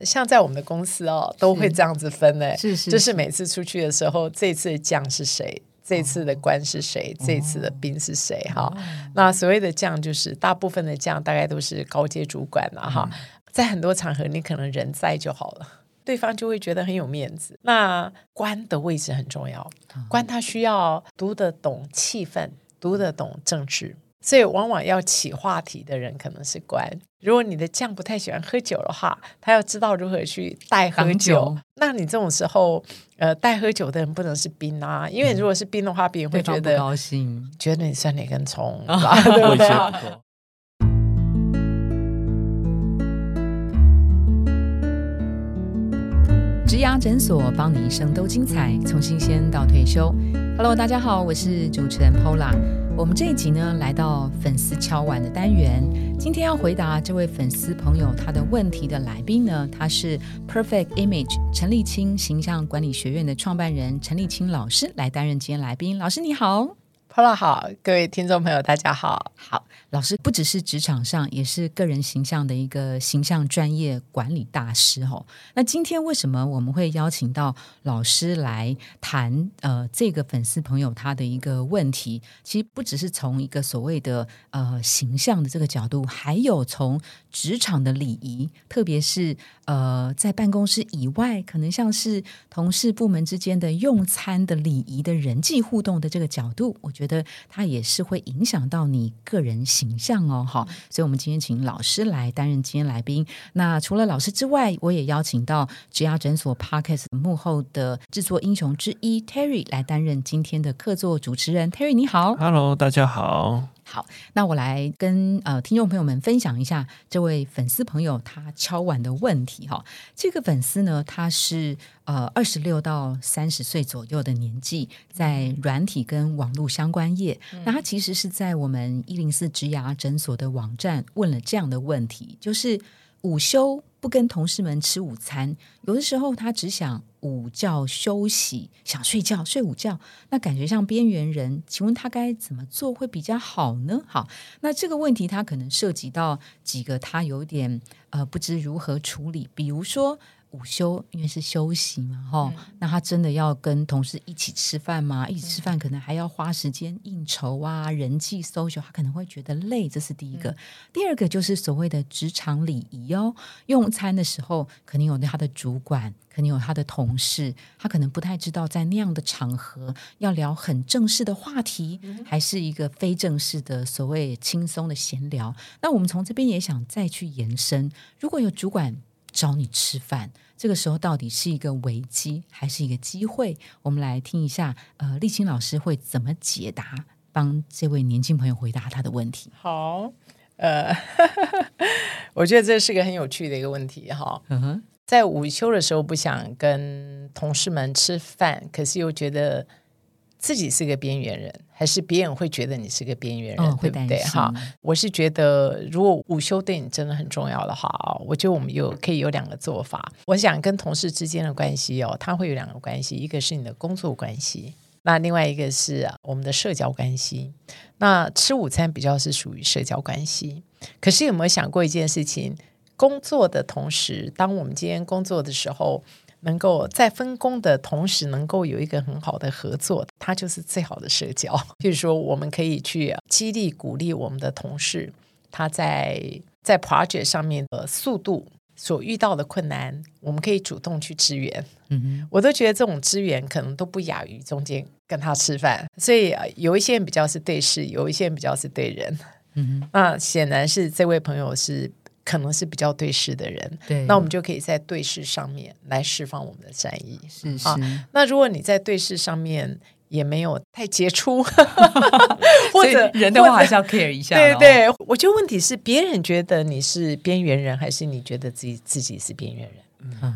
像在我们的公司哦，都会这样子分诶，是是，就是每次出去的时候，这次的将是谁，这次的官是谁，这次的兵是谁哈。那所谓的将，就是大部分的将大概都是高阶主管了哈。在很多场合，你可能人在就好了，对方就会觉得很有面子。那官的位置很重要，官他需要读得懂气氛，读得懂政治。所以，往往要起话题的人可能是官。如果你的将不太喜欢喝酒的话，他要知道如何去带喝酒。那你这种时候，呃，带喝酒的人不能是兵啊，因为如果是兵的话，别人会觉得不高兴，觉得你算哪根葱，对不对？植牙诊所，帮你一生都精彩，从新鲜到退休。Hello，大家好，我是主持人 Pola。我们这一集呢，来到粉丝敲碗的单元。今天要回答这位粉丝朋友他的问题的来宾呢，他是 Perfect Image 陈立青形象管理学院的创办人陈立青老师来担任今天来宾。老师你好。Hello，好，各位听众朋友，大家好。好，老师不只是职场上，也是个人形象的一个形象专业管理大师哦。那今天为什么我们会邀请到老师来谈呃这个粉丝朋友他的一个问题？其实不只是从一个所谓的呃形象的这个角度，还有从职场的礼仪，特别是呃在办公室以外，可能像是同事部门之间的用餐的礼仪的人际互动的这个角度，我觉。觉得它也是会影响到你个人形象哦，好，所以我们今天请老师来担任今天来宾。那除了老师之外，我也邀请到植牙诊所 Podcast 幕后的制作英雄之一 Terry 来担任今天的客座主持人。Terry 你好，Hello，大家好。好，那我来跟呃听众朋友们分享一下这位粉丝朋友他敲碗的问题哈。这个粉丝呢，他是呃二十六到三十岁左右的年纪，在软体跟网络相关业。那他其实是在我们一零四植牙诊所的网站问了这样的问题，就是午休。不跟同事们吃午餐，有的时候他只想午觉休息，想睡觉睡午觉，那感觉像边缘人。请问他该怎么做会比较好呢？好，那这个问题他可能涉及到几个，他有点呃不知如何处理，比如说。午休因为是休息嘛，哈，那他真的要跟同事一起吃饭吗？一起吃饭可能还要花时间应酬啊，人际 social，他可能会觉得累，这是第一个。第二个就是所谓的职场礼仪哦，用餐的时候肯定有他的主管，肯定有他的同事，他可能不太知道在那样的场合要聊很正式的话题，还是一个非正式的所谓轻松的闲聊。那我们从这边也想再去延伸，如果有主管找你吃饭。这个时候到底是一个危机还是一个机会？我们来听一下，呃，立青老师会怎么解答，帮这位年轻朋友回答他的问题。好，呃，我觉得这是个很有趣的一个问题哈。嗯哼，在午休的时候不想跟同事们吃饭，可是又觉得。自己是个边缘人，还是别人会觉得你是个边缘人，对不对？哈，我是觉得，如果午休对你真的很重要的话啊，我觉得我们有可以有两个做法。我想跟同事之间的关系哦，它会有两个关系，一个是你的工作关系，那另外一个是我们的社交关系。那吃午餐比较是属于社交关系，可是有没有想过一件事情？工作的同时，当我们今天工作的时候。能够在分工的同时，能够有一个很好的合作，它就是最好的社交。譬如说，我们可以去激励、鼓励我们的同事，他在在 project 上面的速度所遇到的困难，我们可以主动去支援。嗯我都觉得这种支援可能都不亚于中间跟他吃饭。所以有一些人比较是对事，有一些人比较是对人。嗯那显然是这位朋友是。可能是比较对视的人，对，那我们就可以在对视上面来释放我们的善意，是是。那如果你在对视上面也没有太杰出，或者人的话还是要 care 一下。对对，我觉得问题是别人觉得你是边缘人，还是你觉得自己自己是边缘人？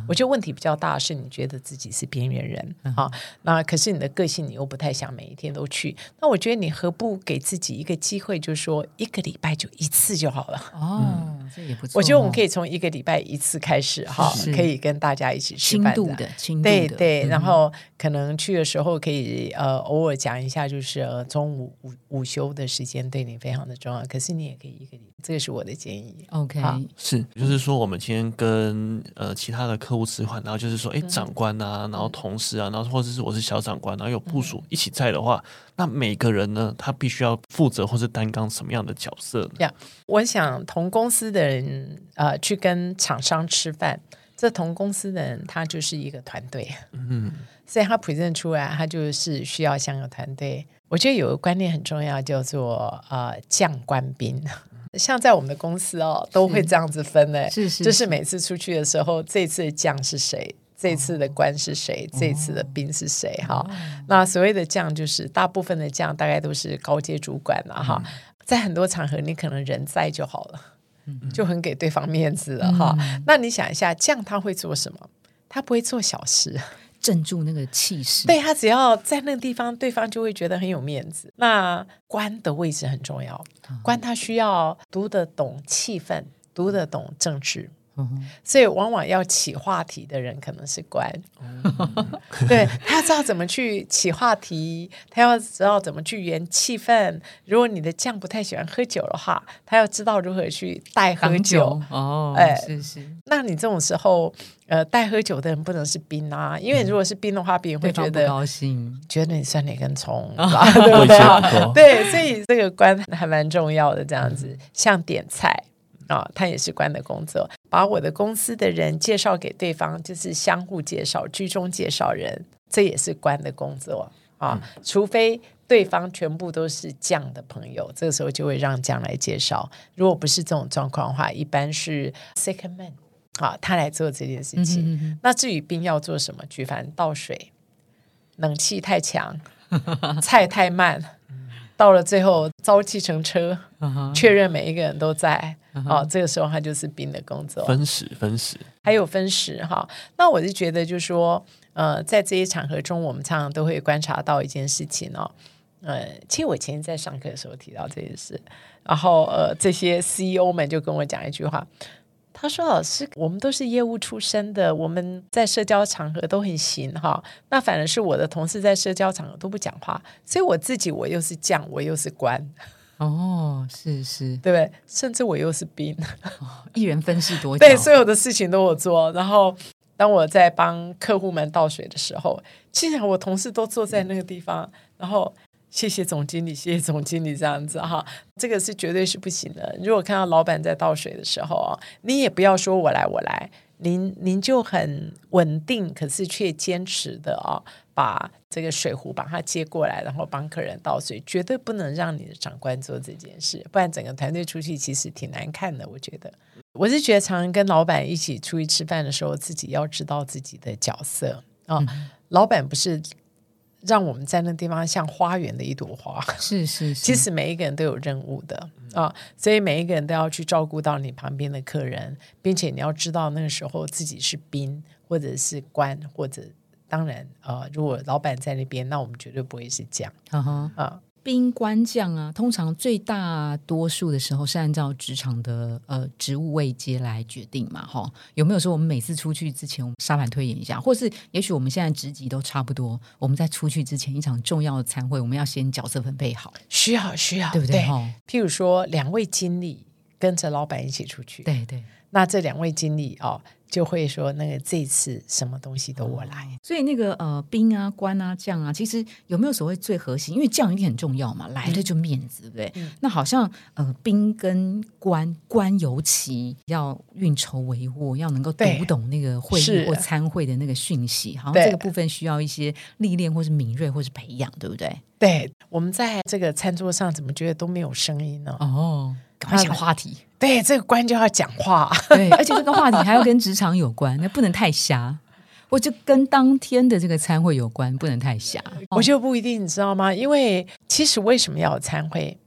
我觉得问题比较大，是你觉得自己是边缘人啊，那可是你的个性你又不太想每一天都去，那我觉得你何不给自己一个机会，就是说一个礼拜就一次就好了。哦，这也不错。我觉得我们可以从一个礼拜一次开始哈，可以跟大家一起吃饭的，对对，然后可能去的时候可以呃偶尔讲一下，就是中午午午休的时间对你非常的重要，可是你也可以一个礼这个是我的建议。OK，是，就是说我们今天跟呃其他的客户置换，然后就是说，哎，长官啊，然后同事啊，然后或者是我是小长官，然后有部署一起在的话，那每个人呢，他必须要负责或是担当什么样的角色呢？我想同公司的人呃去跟厂商吃饭，这同公司的人他就是一个团队，嗯，所以他 present 出来，他就是需要像个团队。我觉得有个观念很重要，叫做呃将官兵。像在我们的公司哦，都会这样子分的，是是就是每次出去的时候，这次的将是谁，这次的官是谁，这次的兵是谁？哈，那所谓的将，就是大部分的将大概都是高阶主管了哈。在很多场合，你可能人在就好了，就很给对方面子了哈。那你想一下，将他会做什么？他不会做小事，镇住那个气势。对他只要在那个地方，对方就会觉得很有面子。那官的位置很重要，官他需要读得懂气氛，读得懂政治。所以，往往要起话题的人可能是官，对他要知道怎么去起话题，他要知道怎么去圆气氛。如果你的将不太喜欢喝酒的话，他要知道如何去带喝酒酒。哦，哎是是，那你这种时候，呃，带喝酒的人不能是兵啊，因为如果是兵的话，别人会觉得不高兴。觉得你酸哪根葱，我 对不对对，所以这个官还蛮重要的，这样子，像点菜啊，他也是官的工作。把我的公司的人介绍给对方，就是相互介绍、居中介绍人，这也是官的工作啊。除非对方全部都是将的朋友，这个时候就会让将来介绍。如果不是这种状况的话，一般是 second man 啊，他来做这件事情。那至于兵要做什么，举凡倒水、冷气太强、菜太慢，到了最后招计程车，确认每一个人都在，哦，这个时候他就是兵的工作。分时分时，还有分时哈。那我是觉得，就是说，呃，在这些场合中，我们常常都会观察到一件事情哦。呃，其实我前天在上课的时候提到这件事，然后呃，这些 CEO 们就跟我讲一句话，他说：“老师，我们都是业务出身的，我们在社交场合都很行哈。那反而是我的同事在社交场合都不讲话，所以我自己我又是将，我又是官，哦，是是，对不对？甚至我又是兵。”一人分饰多角。对，所有的事情都我做。然后，当我在帮客户们倒水的时候，竟然我同事都坐在那个地方，然后谢谢总经理，谢谢总经理这样子哈，这个是绝对是不行的。如果看到老板在倒水的时候啊，你也不要说我来我来，您您就很稳定，可是却坚持的啊，把这个水壶把它接过来，然后帮客人倒水，绝对不能让你的长官做这件事，不然整个团队出去其实挺难看的，我觉得。我是觉得，常常跟老板一起出去吃饭的时候，自己要知道自己的角色啊、老板不是让我们在那地方像花园的一朵花，是是是，其实每一个人都有任务的啊，所以每一个人都要去照顾到你旁边的客人，并且你要知道那个时候自己是兵或者是官，或者当然呃，如果老板在那边，那我们绝对不会是这样嗯哼，啊。兵官将啊，通常最大多数的时候是按照职场的呃职务位阶来决定嘛，哈。有没有说我们每次出去之前，我们沙盘推演一下，或是也许我们现在职级都差不多，我们在出去之前一场重要的参会，我们要先角色分配好，需要需要，对不对？哈，譬如说，两位经理跟着老板一起出去，对对。那这两位经理哦，就会说那个这次什么东西都我来。所以那个呃兵啊官啊将啊，其实有没有所谓最核心？因为将一定很重要嘛，来了就面子，对不对？嗯那好像呃兵跟官，官尤其要运筹帷幄，要能够读懂那个会议或参会的那个讯息，好像对这个部分需要一些历练或是敏锐或是培养，对不对？对，我们在这个餐桌上怎么觉得都没有声音呢？哦，赶快想话题，对，这个官就要讲话。对，而且这个话题还要跟职场有关，那不能太瞎。我就跟当天的这个参会有关，不能太瞎。我就不一定，你知道吗？因为其实为什么要有参会？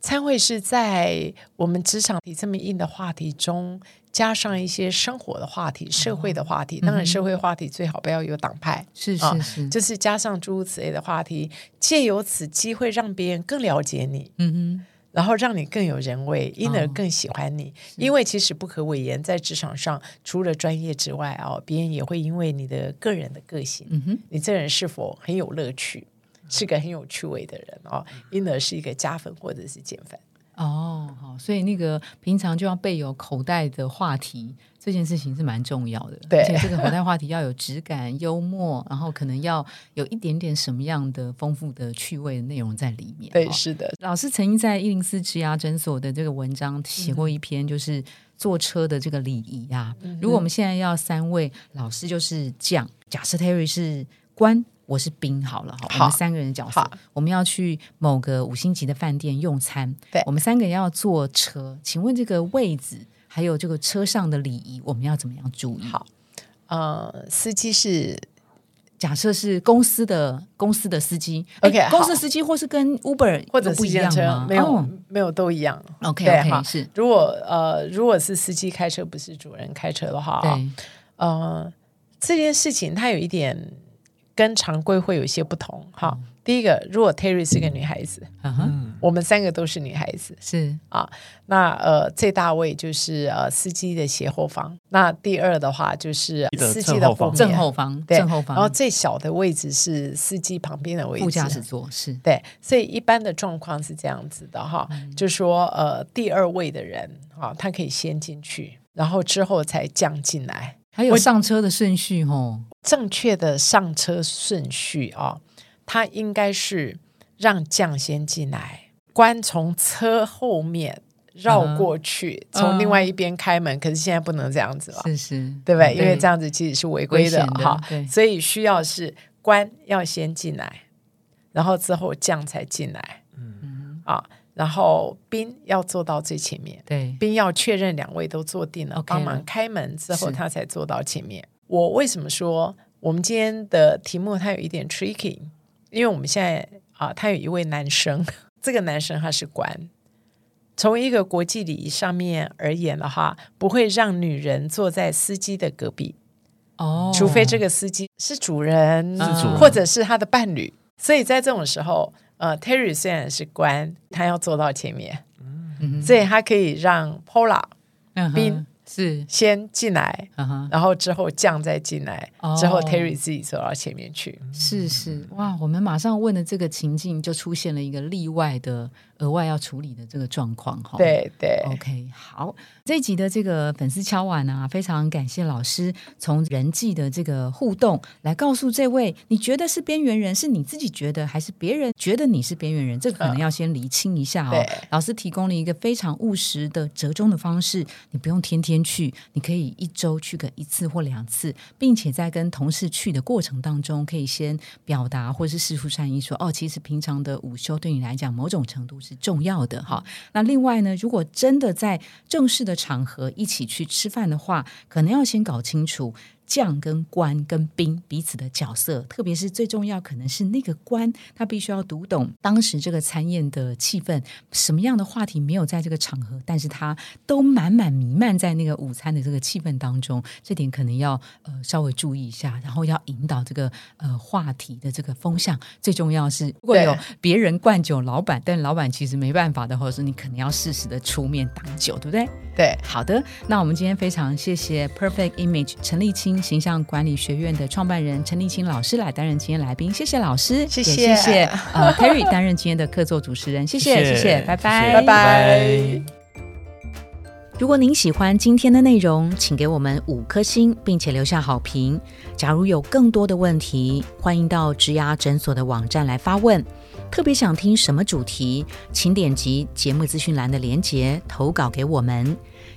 参会是在我们职场里这么硬的话题中，加上一些生活的话题、社会的话题。当然，社会话题最好不要有党派，是啊是是，就是加上诸如此类的话题，借由此机会让别人更了解你，嗯然后让你更有人味，因而哦更喜欢你。因为其实不可讳言，在职场上，除了专业之外哦，别人也会因为你的个人的个性，嗯，你这人是否很有乐趣，是个很有趣味的人哦，因而是一个加分或者是减分。哦，好，所以那个平常就要备有口袋的话题，这件事情是蛮重要的。对而且这个口袋话题要有质感、幽默，然后可能要有一点点什么样的丰富的趣味的内容在里面。对，哦是的，老师曾经在一零四职涯诊所的这个文章写过一篇，就是坐车的这个礼仪啊。如果我们现在要三位老师就是讲，假设 Terry 是官，我是兵，好了，好，我们三个人的角色，我们要去某个五星级的饭店用餐，对我们三个人要坐车，请问这个位置还有这个车上的礼仪，我们要怎么样注意？好呃，司机是假设是公司的公司的司机 OK，公司司机或是跟 Uber 或者有不一样吗？没有、哦没有都一样。OK 对 OK 哈是如果呃，如果是司机开车，不是主人开车的话，对。呃，这件事情它有一点跟常规会有一些不同。哈，嗯。第一个，如果 Terry 是个女孩子，嗯哼，我们三个都是女孩子，是。啊那呃最大位就是呃司机的斜后方，那第二的话就是司机的正后正后方，正后方，然后最小的位置是司机旁边的位置，副驾驶座是。对，所以一般的状况是这样子的哈，嗯。就说呃第二位的人啊，他可以先进去，然后之后才降进来。还有上车的顺序哦。正确的上车顺序哦，他应该是让将先进来，官从车后面绕过去，嗯从另外一边开门。可是现在不能这样子了，是是，对不对？因为这样子其实是违规的哈，所以需要是官要先进来，然后之后将才进来，嗯啊，然后兵要坐到最前面，对兵要确认两位都坐定了帮忙开门之后，他才坐到前面。我为什么说我们今天的题目它有一点 tricky？因为我们现在啊，他有一位男生，这个男生他是官。从一个国际礼仪上面而言的话，不会让女人坐在司机的隔壁，哦，除非这个司机是主人，是主人或者是他的伴侣。所以在这种时候，呃，Terry 虽然是官，他要坐到前面，嗯所以他可以让 Pola 嗯哼兵是先进来，然后之后酱再进来，哦之后 Terry 自己走到前面去。是是哇，我们马上问的这个情境就出现了一个例外的额外要处理的这个状况哈。。对对，OK，好，这一集的这个粉丝敲碗啊，非常感谢老师从人际的这个互动来告诉这位，你觉得是边缘人，是你自己觉得，还是别人觉得你是边缘人？这个可能要先厘清一下哦。对老师提供了一个非常务实的折中的方式，你不用天天去，你可以一周去个一次或两次，并且在跟同事去的过程当中，可以先表达或是师傅善意说，哦，其实平常的午休对你来讲某种程度是重要的哈。那另外呢，如果真的在正式的场合一起去吃饭的话，可能要先搞清楚。将跟官跟兵彼此的角色，特别是最重要，可能是那个官，他必须要读懂当时这个餐宴的气氛，什么样的话题没有在这个场合，但是他都满满弥漫在那个午餐的这个气氛当中，这点可能要呃稍微注意一下，然后要引导这个呃话题的这个风向。最重要是，如果有别人灌酒老板，但老板其实没办法的，或者是你可能要适时的出面挡酒，对不对？对，好的，那我们今天非常谢谢 Perfect Image 陈立清形象管理学院的创办人陈立清老师来担任今天来宾，谢谢老师，谢谢谢谢呃 Terry 担任今天的客座主持人，谢谢谢谢，拜拜拜拜。如果您喜欢今天的内容，请给我们五颗星，并且留下好评。假如有更多的问题，欢迎到植牙诊所的网站来发问。特别想听什么主题，请点击节目资讯栏的连结投稿给我们。